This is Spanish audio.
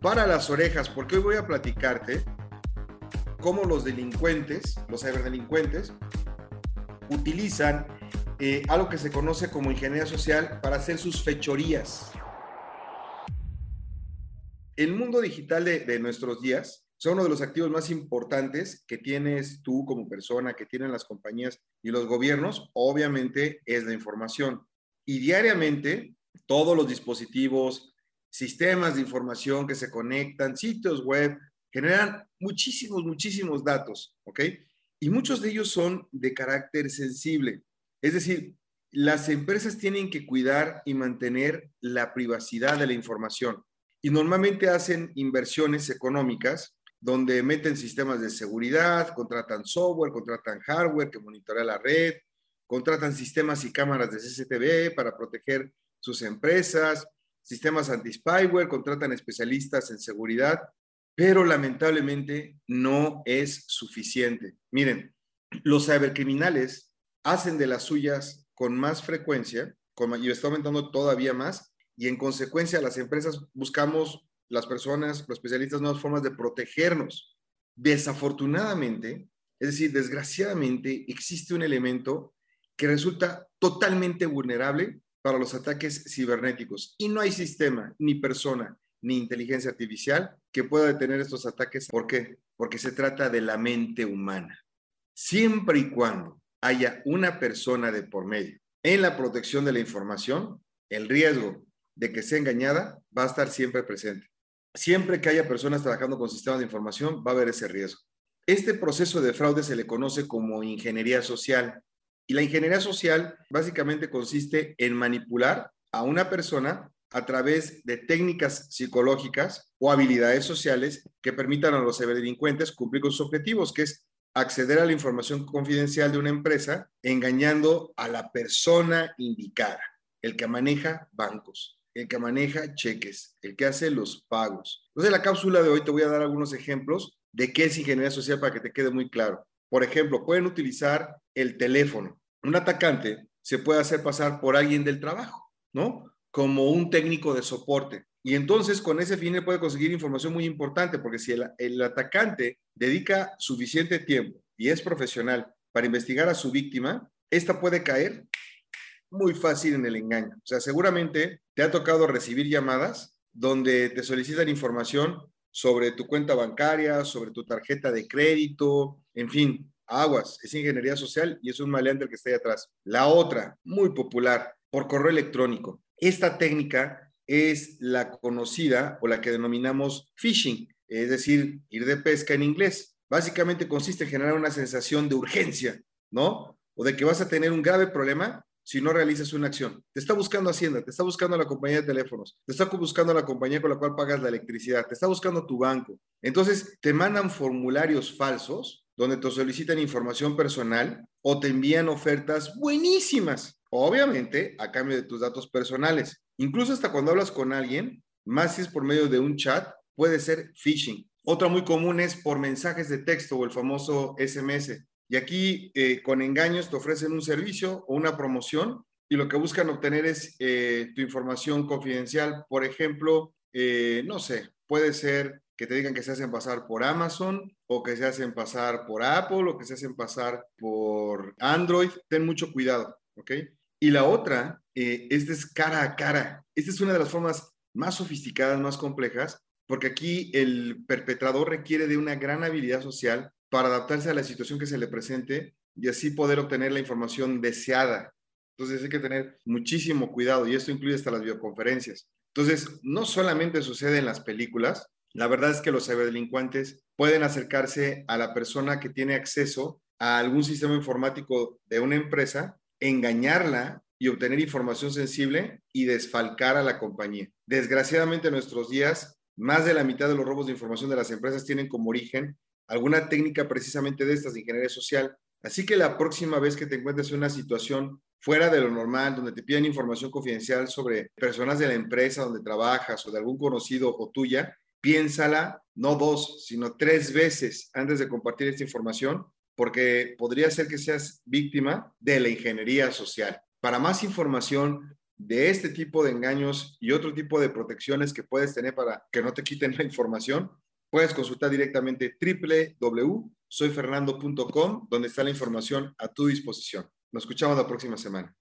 para las orejas, porque hoy voy a platicarte cómo los delincuentes, los ciberdelincuentes, utilizan eh, algo que se conoce como ingeniería social para hacer sus fechorías. El mundo digital de, de nuestros días son uno de los activos más importantes que tienes tú como persona, que tienen las compañías y los gobiernos, obviamente es la información. Y diariamente, todos los dispositivos, sistemas de información que se conectan, sitios web, generan muchísimos, muchísimos datos, ¿ok? Y muchos de ellos son de carácter sensible. Es decir, las empresas tienen que cuidar y mantener la privacidad de la información. Y normalmente hacen inversiones económicas donde meten sistemas de seguridad, contratan software, contratan hardware que monitorea la red, contratan sistemas y cámaras de CCTV para proteger sus empresas, sistemas anti-spyware, contratan especialistas en seguridad, pero lamentablemente no es suficiente. Miren, los cibercriminales hacen de las suyas con más frecuencia, y está aumentando todavía más, y en consecuencia las empresas buscamos las personas, los especialistas, nuevas formas de protegernos. Desafortunadamente, es decir, desgraciadamente, existe un elemento que resulta totalmente vulnerable para los ataques cibernéticos y no hay sistema, ni persona, ni inteligencia artificial que pueda detener estos ataques. ¿Por qué? Porque se trata de la mente humana. Siempre y cuando haya una persona de por medio en la protección de la información, el riesgo de que sea engañada va a estar siempre presente siempre que haya personas trabajando con sistemas de información, va a haber ese riesgo. Este proceso de fraude se le conoce como ingeniería social. Y la ingeniería social básicamente consiste en manipular a una persona a través de técnicas psicológicas o habilidades sociales que permitan a los ciberdelincuentes cumplir con sus objetivos, que es acceder a la información confidencial de una empresa engañando a la persona indicada, el que maneja bancos el que maneja cheques, el que hace los pagos. Entonces, en la cápsula de hoy te voy a dar algunos ejemplos de qué es ingeniería social para que te quede muy claro. Por ejemplo, pueden utilizar el teléfono. Un atacante se puede hacer pasar por alguien del trabajo, ¿no? Como un técnico de soporte. Y entonces con ese fin puede conseguir información muy importante, porque si el, el atacante dedica suficiente tiempo y es profesional para investigar a su víctima, esta puede caer muy fácil en el engaño. O sea, seguramente te ha tocado recibir llamadas donde te solicitan información sobre tu cuenta bancaria, sobre tu tarjeta de crédito, en fin, aguas, es ingeniería social y es un maleante el que está ahí atrás. La otra, muy popular, por correo electrónico. Esta técnica es la conocida o la que denominamos phishing, es decir, ir de pesca en inglés. Básicamente consiste en generar una sensación de urgencia, ¿no? O de que vas a tener un grave problema si no realizas una acción. Te está buscando Hacienda, te está buscando la compañía de teléfonos, te está buscando la compañía con la cual pagas la electricidad, te está buscando tu banco. Entonces, te mandan formularios falsos donde te solicitan información personal o te envían ofertas buenísimas, obviamente a cambio de tus datos personales. Incluso hasta cuando hablas con alguien, más si es por medio de un chat, puede ser phishing. Otra muy común es por mensajes de texto o el famoso SMS. Y aquí eh, con engaños te ofrecen un servicio o una promoción y lo que buscan obtener es eh, tu información confidencial. Por ejemplo, eh, no sé, puede ser que te digan que se hacen pasar por Amazon o que se hacen pasar por Apple o que se hacen pasar por Android. Ten mucho cuidado, ¿ok? Y la otra, esta es cara a cara. Esta es una de las formas más sofisticadas, más complejas, porque aquí el perpetrador requiere de una gran habilidad social para adaptarse a la situación que se le presente y así poder obtener la información deseada. Entonces hay que tener muchísimo cuidado y esto incluye hasta las videoconferencias. Entonces, no solamente sucede en las películas, la verdad es que los ciberdelincuentes pueden acercarse a la persona que tiene acceso a algún sistema informático de una empresa, engañarla y obtener información sensible y desfalcar a la compañía. Desgraciadamente en nuestros días, más de la mitad de los robos de información de las empresas tienen como origen alguna técnica precisamente de estas de ingeniería social. Así que la próxima vez que te encuentres en una situación fuera de lo normal, donde te piden información confidencial sobre personas de la empresa donde trabajas o de algún conocido o tuya, piénsala no dos, sino tres veces antes de compartir esta información, porque podría ser que seas víctima de la ingeniería social. Para más información, de este tipo de engaños y otro tipo de protecciones que puedes tener para que no te quiten la información, puedes consultar directamente www.soyfernando.com, donde está la información a tu disposición. Nos escuchamos la próxima semana.